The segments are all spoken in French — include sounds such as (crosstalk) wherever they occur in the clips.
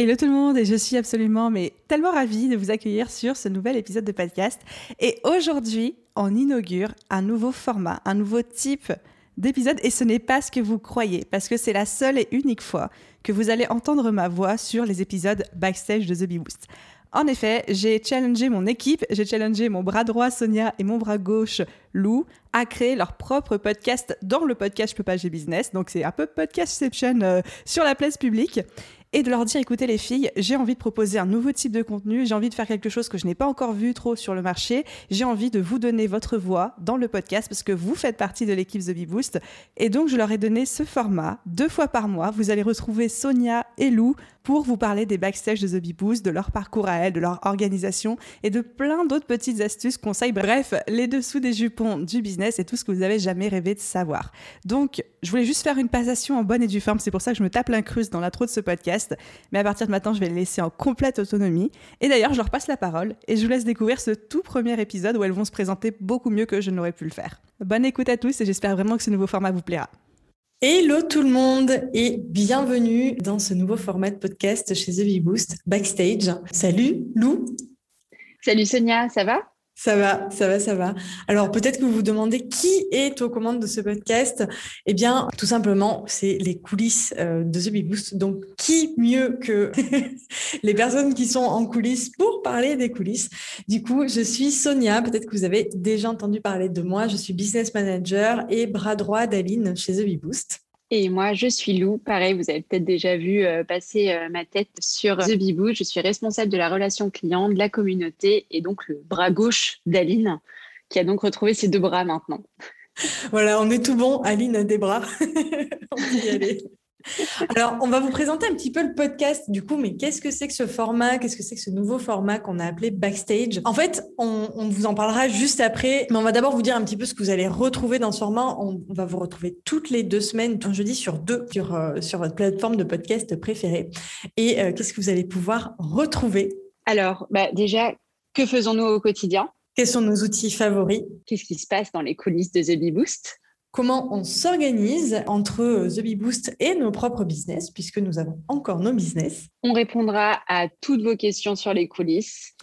Hello tout le monde et je suis absolument mais tellement ravie de vous accueillir sur ce nouvel épisode de podcast. Et aujourd'hui, on inaugure un nouveau format, un nouveau type d'épisode et ce n'est pas ce que vous croyez parce que c'est la seule et unique fois que vous allez entendre ma voix sur les épisodes backstage de The Bee Boost. En effet, j'ai challengé mon équipe, j'ai challengé mon bras droit Sonia et mon bras gauche Lou à créer leur propre podcast dans le podcast Je peux pas j'ai business. Donc c'est un peu podcastception euh, sur la place publique et de leur dire écoutez les filles, j'ai envie de proposer un nouveau type de contenu, j'ai envie de faire quelque chose que je n'ai pas encore vu trop sur le marché, j'ai envie de vous donner votre voix dans le podcast parce que vous faites partie de l'équipe The Bee Boost et donc je leur ai donné ce format deux fois par mois. Vous allez retrouver Sonia et Lou pour vous parler des backstage de The Bee de leur parcours à elles, de leur organisation et de plein d'autres petites astuces, conseils, bref, les dessous des jupons du business et tout ce que vous avez jamais rêvé de savoir. Donc, je voulais juste faire une passation en bonne et due forme, c'est pour ça que je me tape l'incruste dans l'intro de ce podcast, mais à partir de maintenant, je vais les laisser en complète autonomie. Et d'ailleurs, je leur passe la parole et je vous laisse découvrir ce tout premier épisode où elles vont se présenter beaucoup mieux que je n'aurais pu le faire. Bonne écoute à tous et j'espère vraiment que ce nouveau format vous plaira. Hello tout le monde et bienvenue dans ce nouveau format de podcast chez The Bee Boost Backstage. Salut Lou. Salut Sonia, ça va? Ça va, ça va, ça va. Alors peut-être que vous vous demandez qui est aux commandes de ce podcast. Eh bien, tout simplement, c'est les coulisses euh, de The Bee Boost. Donc, qui mieux que (laughs) les personnes qui sont en coulisses pour parler des coulisses? Du coup, je suis Sonia. Peut-être que vous avez déjà entendu parler de moi. Je suis business manager et bras droit d'Aline chez The Bee Boost. Et moi, je suis Lou. Pareil, vous avez peut-être déjà vu euh, passer euh, ma tête sur The Bibou. Je suis responsable de la relation client, de la communauté et donc le bras gauche d'Aline, qui a donc retrouvé ses deux bras maintenant. Voilà, on est tout bon. Aline a des bras. (laughs) on peut y aller. Alors, on va vous présenter un petit peu le podcast. Du coup, mais qu'est-ce que c'est que ce format? Qu'est-ce que c'est que ce nouveau format qu'on a appelé Backstage? En fait, on, vous en parlera juste après, mais on va d'abord vous dire un petit peu ce que vous allez retrouver dans ce format. On, va vous retrouver toutes les deux semaines, un jeudi sur deux, sur, euh, sur votre plateforme de podcast préférée. Et euh, qu'est-ce que vous allez pouvoir retrouver? Alors, bah, déjà, que faisons-nous au quotidien? Quels sont nos outils favoris? Qu'est-ce qui se passe dans les coulisses de The Bee Boost? Comment on s'organise entre The Bee Boost et nos propres business, puisque nous avons encore nos business. On répondra à toutes vos questions sur les coulisses.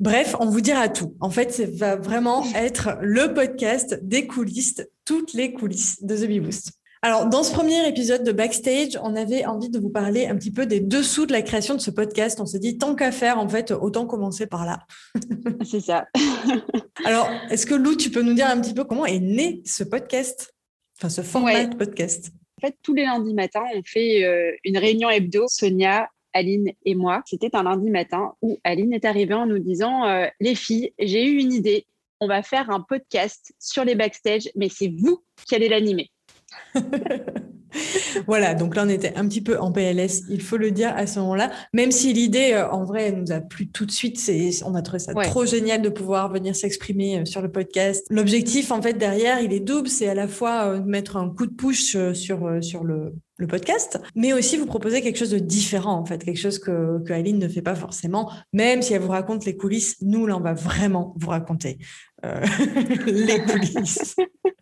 Bref, on vous dira tout. En fait, ça va vraiment être le podcast des coulisses, toutes les coulisses de The Bee Boost. Alors, dans ce premier épisode de Backstage, on avait envie de vous parler un petit peu des dessous de la création de ce podcast. On s'est dit, tant qu'à faire, en fait, autant commencer par là. (laughs) C'est ça. (laughs) Alors, est-ce que Lou, tu peux nous dire un petit peu comment est né ce podcast? Enfin, ce format de podcast? En fait, tous les lundis matins, on fait euh, une réunion hebdo, Sonia, Aline et moi. C'était un lundi matin où Aline est arrivée en nous disant euh, Les filles, j'ai eu une idée. On va faire un podcast sur les backstage, mais c'est vous qui allez l'animer. (laughs) voilà, donc là on était un petit peu en PLS, il faut le dire à ce moment-là, même si l'idée euh, en vrai nous a plu tout de suite, c'est on a trouvé ça trop génial de pouvoir venir s'exprimer euh, sur le podcast. L'objectif en fait derrière, il est double, c'est à la fois euh, mettre un coup de push sur sur le le podcast, mais aussi vous proposer quelque chose de différent, en fait, quelque chose que, que Aline ne fait pas forcément, même si elle vous raconte les coulisses, nous, là, on va vraiment vous raconter (laughs) les coulisses. (laughs)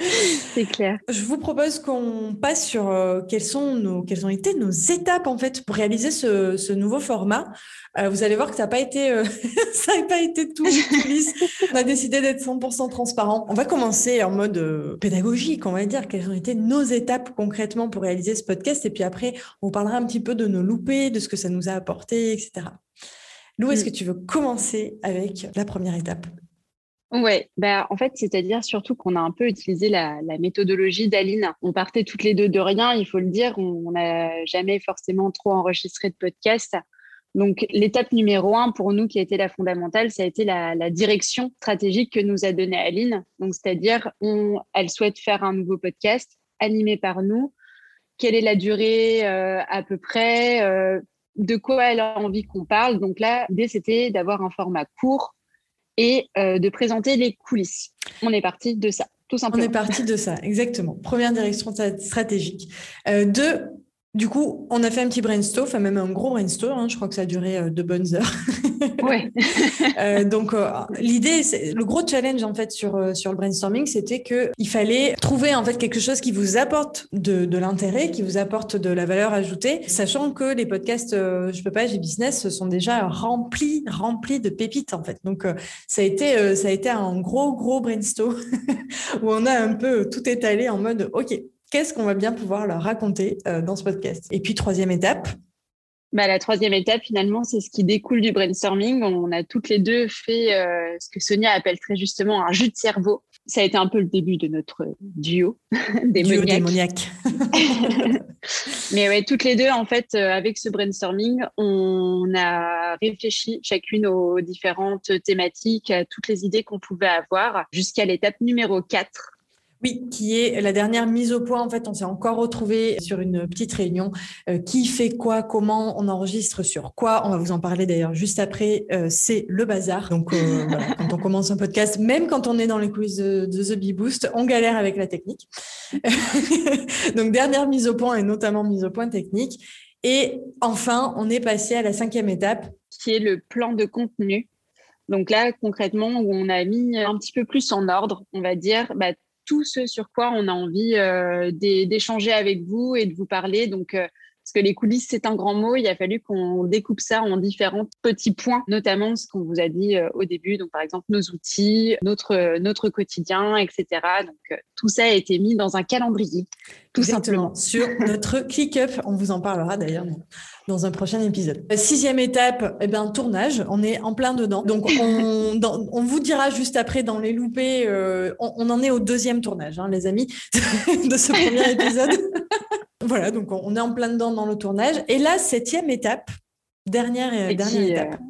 (laughs) C'est clair. Je vous propose qu'on passe sur euh, quelles, sont nos, quelles ont été nos étapes en fait pour réaliser ce, nouveau format. Euh, vous allez voir que ça n'a pas été euh, (laughs) ça n'a pas été tout On a décidé d'être 100% transparent. On va commencer en mode pédagogique, on va dire quelles ont été nos étapes concrètement pour réaliser ce podcast? Et puis après on parlera un petit peu de nos loupés, de ce que ça nous a apporté, etc. Lou, est-ce mm. que tu veux commencer avec la première étape? Oui, bah, en fait, c'est-à-dire surtout qu'on a un peu utilisé la, méthodologie d'Aline. On partait toutes les deux de rien, il faut le dire. On n'a jamais forcément trop enregistré de podcast. Donc, l'étape numéro un pour nous, qui a été la fondamentale, ça a été la, direction stratégique que nous a donnée Aline. Donc, c'est-à-dire, elle souhaite faire un nouveau podcast animé par nous, quelle est la durée à peu près, de quoi elle a envie qu'on parle? Donc là, l'idée, c'était d'avoir un format court et de présenter les coulisses. On est parti de ça. Tout simplement. On est parti de ça, exactement. Première direction stratégique. deux, du coup, on a fait un petit brainstorm, enfin même un gros brainstorm. Hein, je crois que ça a duré euh, de bonnes heures. (laughs) ouais. euh, donc euh, l'idée, le gros challenge en fait sur euh, sur le brainstorming, c'était que il fallait trouver en fait quelque chose qui vous apporte de, de l'intérêt, qui vous apporte de la valeur ajoutée, sachant que les podcasts Je peux pas, j'ai business sont déjà remplis remplis de pépites en fait. Donc ça a été ça a été un gros gros brainstorm (laughs) où on a un peu tout étalé en mode ok qu'est-ce qu'on va bien pouvoir leur raconter euh, dans ce podcast? Et puis, troisième étape? Bah, La troisième étape, finalement, c'est ce qui découle du brainstorming. On a toutes les deux fait euh, ce que Sonia appelle très justement un jus de cerveau. Ça a été un peu le début de notre duo démoniaque. (laughs) Duo démoniaque. (laughs) Mais ouais, toutes les deux, en fait, euh, avec ce brainstorming, on a réfléchi chacune aux différentes thématiques, à toutes les idées qu'on pouvait avoir, jusqu'à l'étape numéro 4, oui, qui est la dernière mise au point. En fait, on s'est encore retrouvé sur une petite réunion. Euh, qui fait quoi Comment on enregistre sur quoi On va vous en parler d'ailleurs juste après. Euh, c'est le bazar. Donc, euh, (laughs) quand on commence un podcast, même quand on est dans les quiz de, The Bee Boost, on galère avec la technique. (laughs) Donc, dernière mise au point et notamment mise au point technique. Et enfin, on est passé à la cinquième étape. Qui est le plan de contenu. Donc là, concrètement, où on a mis un petit peu plus en ordre, on va dire, bah, tout ce sur quoi on a envie euh, d'échanger avec vous et de vous parler. Donc, euh, parce que les coulisses, c'est un grand mot, il a fallu qu'on découpe ça en différents petits points, notamment ce qu'on vous a dit euh, au début, donc par exemple nos outils, notre, notre quotidien, etc. Donc tout ça a été mis dans un calendrier, tout simplement. Sur (laughs) notre ClickUp, on vous en parlera d'ailleurs dans un prochain épisode. Sixième étape, eh ben, tournage. On est en plein dedans. Donc, (laughs) on, on vous dira juste après dans les loupés, euh, on, en est au deuxième tournage, hein, les amis, (laughs) de ce premier épisode. Voilà, donc on est en plein dedans dans le tournage. Et la septième étape, dernière, et dernière étape. Euh,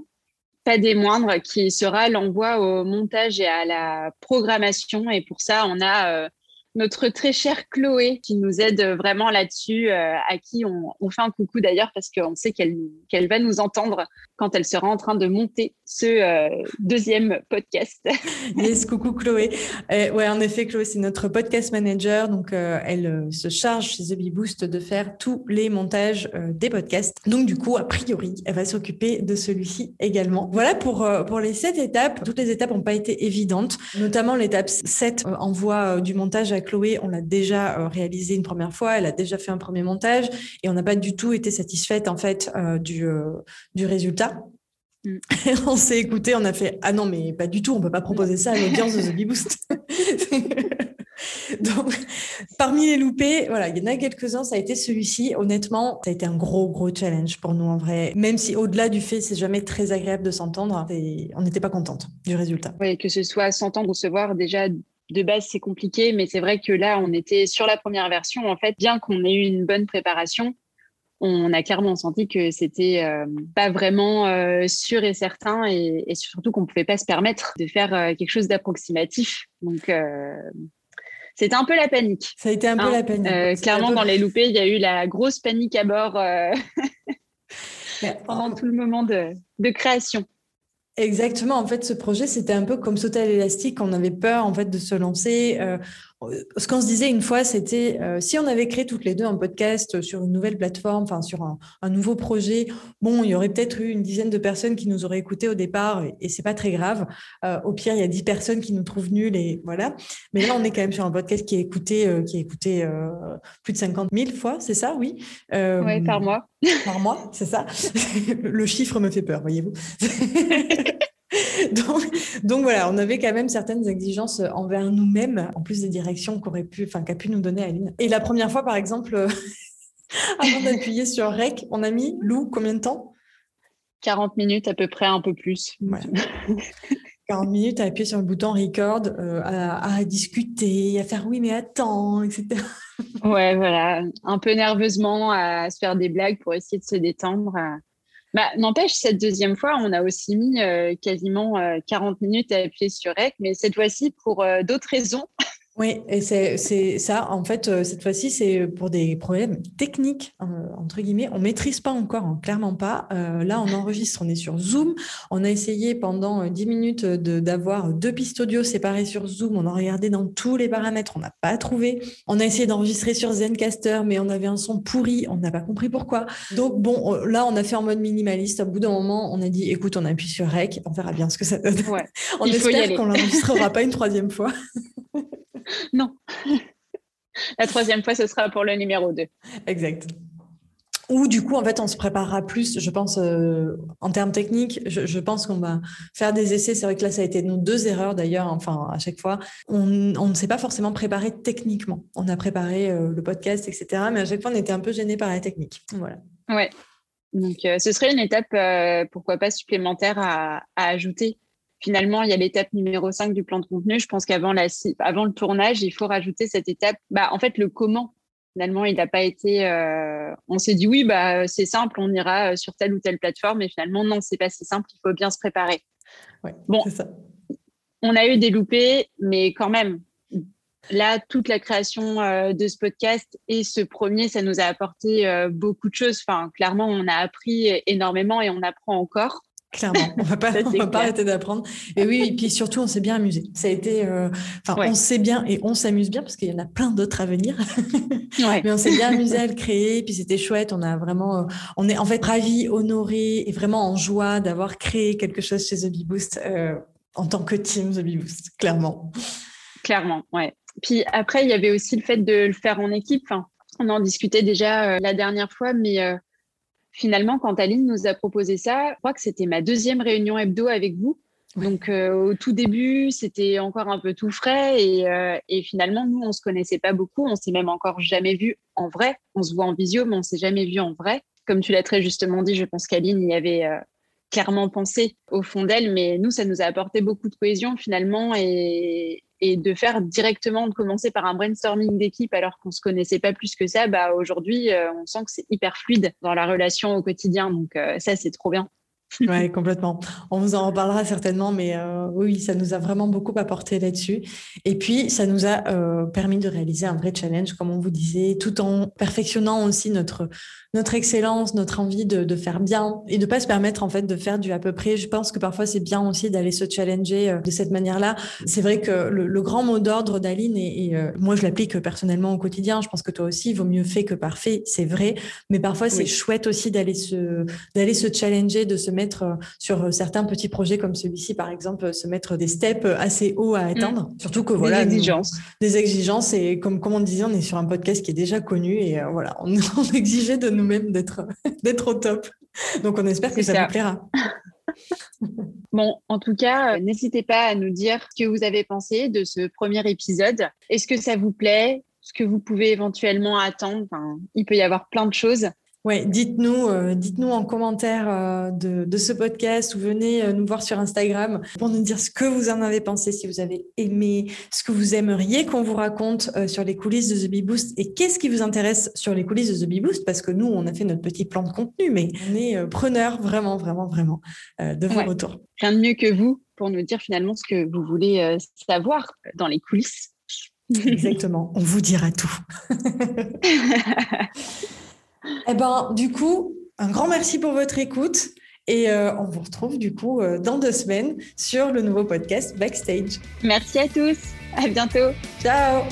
pas des moindres, qui sera l'envoi au montage et à la programmation. Et pour ça, on a euh, notre très chère Chloé qui nous aide vraiment là-dessus, euh, à qui on, fait un coucou d'ailleurs parce qu'on sait qu'elle qu'elle va nous entendre quand elle sera en train de monter ce euh, deuxième podcast. (laughs) yes, coucou Chloé. Euh, ouais, en effet, Chloé, c'est notre podcast manager. Donc, elle se charge chez The Bee Boost de faire tous les montages des podcasts. Donc, du coup, a priori, elle va s'occuper de celui-ci également. Voilà pour, pour les sept étapes. Toutes les étapes n'ont pas été évidentes, notamment l'étape 7, envoi du montage à Chloé, on l'a déjà euh, réalisé une première fois, elle a déjà fait un premier montage et on n'a pas du tout été satisfaite en fait euh, du, euh, du résultat. Mm. (laughs) on s'est écouté, on a fait ah non mais pas du tout, on peut pas proposer ça à l'audience de The Bee Boost. (laughs) Donc, parmi les loupés, voilà, il y en a quelques-uns, ça a été celui-ci. Honnêtement, ça a été un gros, gros challenge pour nous en vrai. Même si au-delà du fait, c'est jamais très agréable de s'entendre, on n'était pas contente du résultat. Oui, que ce soit s'entendre ou se voir, déjà, de base, c'est compliqué, mais c'est vrai que là, on était sur la première version. En fait, bien qu'on ait eu une bonne préparation, on a clairement senti que c'était euh, pas vraiment euh, sûr et certain, et, surtout qu'on pouvait pas se permettre de faire euh, quelque chose d'approximatif. Donc c'était un peu la panique. Ça a été un peu hein. la panique. clairement, dans les loupés, il y a eu la grosse panique à bord (laughs) (laughs) pendant tout le moment de création. Exactement. En fait, ce projet, c'était un peu comme sauter à l'élastique. On avait peur, en fait, de se lancer. Euh, ce qu'on se disait une fois, c'était euh, si on avait créé toutes les deux un podcast sur une nouvelle plateforme, enfin sur un, nouveau projet, bon, il y aurait peut-être eu une dizaine de personnes qui nous auraient écouté au départ, et, c'est pas très grave. Euh, au pire, il y a dix personnes qui nous trouvent nuls, et voilà. Mais là, on est quand même sur un podcast qui est écouté, qui est écouté plus de 50 000 fois, c'est ça, oui Oui, par mois. Par mois, c'est ça. (laughs) Le chiffre me fait peur, voyez-vous. (laughs) (laughs) donc, voilà, on avait quand même certaines exigences envers nous-mêmes, en plus des directions qu'aurait pu, enfin, qu'a pu nous donner Aline. Et la première fois, par exemple, (laughs) avant d'appuyer sur REC, on a mis Lou combien de temps? 40 minutes à peu près, un peu plus. 40 minutes à appuyer sur le bouton record, euh, à, discuter, à faire oui mais attends, etc. ouais, voilà, un peu nerveusement à se faire des blagues pour essayer de se détendre. Bah, N'empêche, cette deuxième fois, on a aussi mis euh, quasiment 40 euh, minutes à appuyer sur REC, mais cette fois-ci pour euh, d'autres raisons. Oui, et c'est ça. En fait, euh, cette fois-ci, c'est pour des problèmes techniques, euh, entre guillemets. On ne maîtrise pas encore, hein, clairement pas. Euh, là, on enregistre, on est sur Zoom. On a essayé pendant 10 minutes d'avoir deux pistes audio séparées sur Zoom. On a regardé dans tous les paramètres, on n'a pas trouvé. On a essayé d'enregistrer sur Zencaster, mais on avait un son pourri, on n'a pas compris pourquoi. Donc, bon, là, on a fait en mode minimaliste. Au bout d'un moment, on a dit, écoute, on appuie sur Rec, on verra bien ce que ça donne. (laughs) on espère qu'on l'enregistrera pas une troisième fois. (laughs) (laughs) non. La troisième fois, ce sera pour le numéro 2. Exact. Ou du coup, en fait, on se préparera plus, je pense, euh, en termes techniques. Je, pense qu'on va faire des essais. C'est vrai que là, ça a été nos deux erreurs d'ailleurs, enfin, à chaque fois. On, ne s'est pas forcément préparé techniquement. On a préparé euh, le podcast, etc. Mais à chaque fois, on était un peu gêné par la technique. Voilà. Ouais. Donc, euh, ce serait une étape, pourquoi pas, supplémentaire à ajouter finalement, il y a l'étape numéro 5 du plan de contenu. Je pense qu'avant avant le tournage, il faut rajouter cette étape. Bah, en fait, le comment. Finalement, il n'a pas été. Euh, on s'est dit oui, bah, c'est simple, on ira euh, sur telle ou telle plateforme. Et finalement, non, c'est pas si simple. Il faut bien se préparer. bon, on a eu des loupés, mais quand même, là, toute la création euh, de ce podcast et ce premier, ça nous a apporté beaucoup de choses. Enfin, clairement, on a appris énormément et on apprend encore. Clairement, on va pas, (laughs) va pas arrêter d'apprendre. Et oui, et puis surtout, on s'est bien amusé. Ça a été, euh, enfin, on sait bien et on s'amuse bien parce qu'il y en a plein d'autres à venir. (laughs) Mais on s'est bien amusé à le (laughs) créer. Puis c'était chouette. On a vraiment, euh, on est en fait ravis, honorés et vraiment en joie d'avoir créé quelque chose chez The Bee Boost euh, en tant que team The Bee Boost, clairement. Clairement, ouais. Puis après, il y avait aussi le fait de le faire en équipe. on en discutait déjà la dernière fois, mais finalement, quand Aline nous a proposé ça, je crois que c'était ma deuxième réunion hebdo avec vous. Donc euh, au tout début, c'était encore un peu tout frais et, euh, et finalement, nous, on se connaissait pas beaucoup. On s'est même encore jamais vu en vrai. On se voit en visio, mais on s'est jamais vu en vrai. Comme tu l'as très justement dit, je pense qu'Aline y avait euh, clairement pensé au fond d'elle, mais nous, ça nous a apporté beaucoup de cohésion finalement et, et de faire directement, de commencer par un brainstorming d'équipe alors qu'on se connaissait pas plus que ça, bah aujourd'hui, euh, on sent que c'est hyper fluide dans la relation au quotidien. Donc euh, ça, c'est trop bien. (laughs) Oui, complètement. On vous en reparlera certainement, mais euh, oui, ça nous a vraiment beaucoup apporté là-dessus. Et puis, ça nous a permis de réaliser un vrai challenge, comme on vous disait, tout en perfectionnant aussi notre notre excellence, notre envie de, de faire bien et de pas se permettre en fait de faire du à peu près. Je pense que parfois c'est bien aussi d'aller se challenger euh, de cette manière-là. C'est vrai que le, le grand mot d'ordre d'Aline et, euh, moi je l'applique personnellement au quotidien. Je pense que toi aussi, il vaut mieux fait que parfait, c'est vrai. Mais parfois c'est chouette aussi d'aller se d'aller se challenger, de se mettre euh, sur certains petits projets comme celui-ci par exemple, se mettre des steps assez hauts à atteindre. Mm. Surtout que voilà des exigences, des exigences et comme comme on disait, on est sur un podcast qui est déjà connu et voilà, on, (laughs) on exigeait de nous-mêmes d'être (laughs) d'être au top. Donc on espère que ça, vous plaira. (laughs) Bon, en tout cas, euh, n'hésitez pas à nous dire ce que vous avez pensé de ce premier épisode. Est-ce que ça vous plaît? Ce que vous pouvez éventuellement attendre? Il peut y avoir plein de choses. Oui, dites-nous, euh, dites-nous en commentaire euh, de, ce podcast ou venez euh, nous voir sur Instagram pour nous dire ce que vous en avez pensé, si vous avez aimé, ce que vous aimeriez qu'on vous raconte sur les coulisses de The Bee Boost et qu'est-ce qui vous intéresse sur les coulisses de The Bee Boost parce que nous, on a fait notre petit plan de contenu, mais on est preneurs vraiment, vraiment, vraiment de vos retours. Rien de mieux que vous pour nous dire finalement ce que vous voulez savoir dans les coulisses. Exactement, on vous dira tout. (laughs) Eh ben, du coup, un grand merci pour votre écoute. Et euh, on vous retrouve du coup euh, dans deux semaines sur le nouveau podcast Backstage. Merci à tous. À bientôt. Ciao.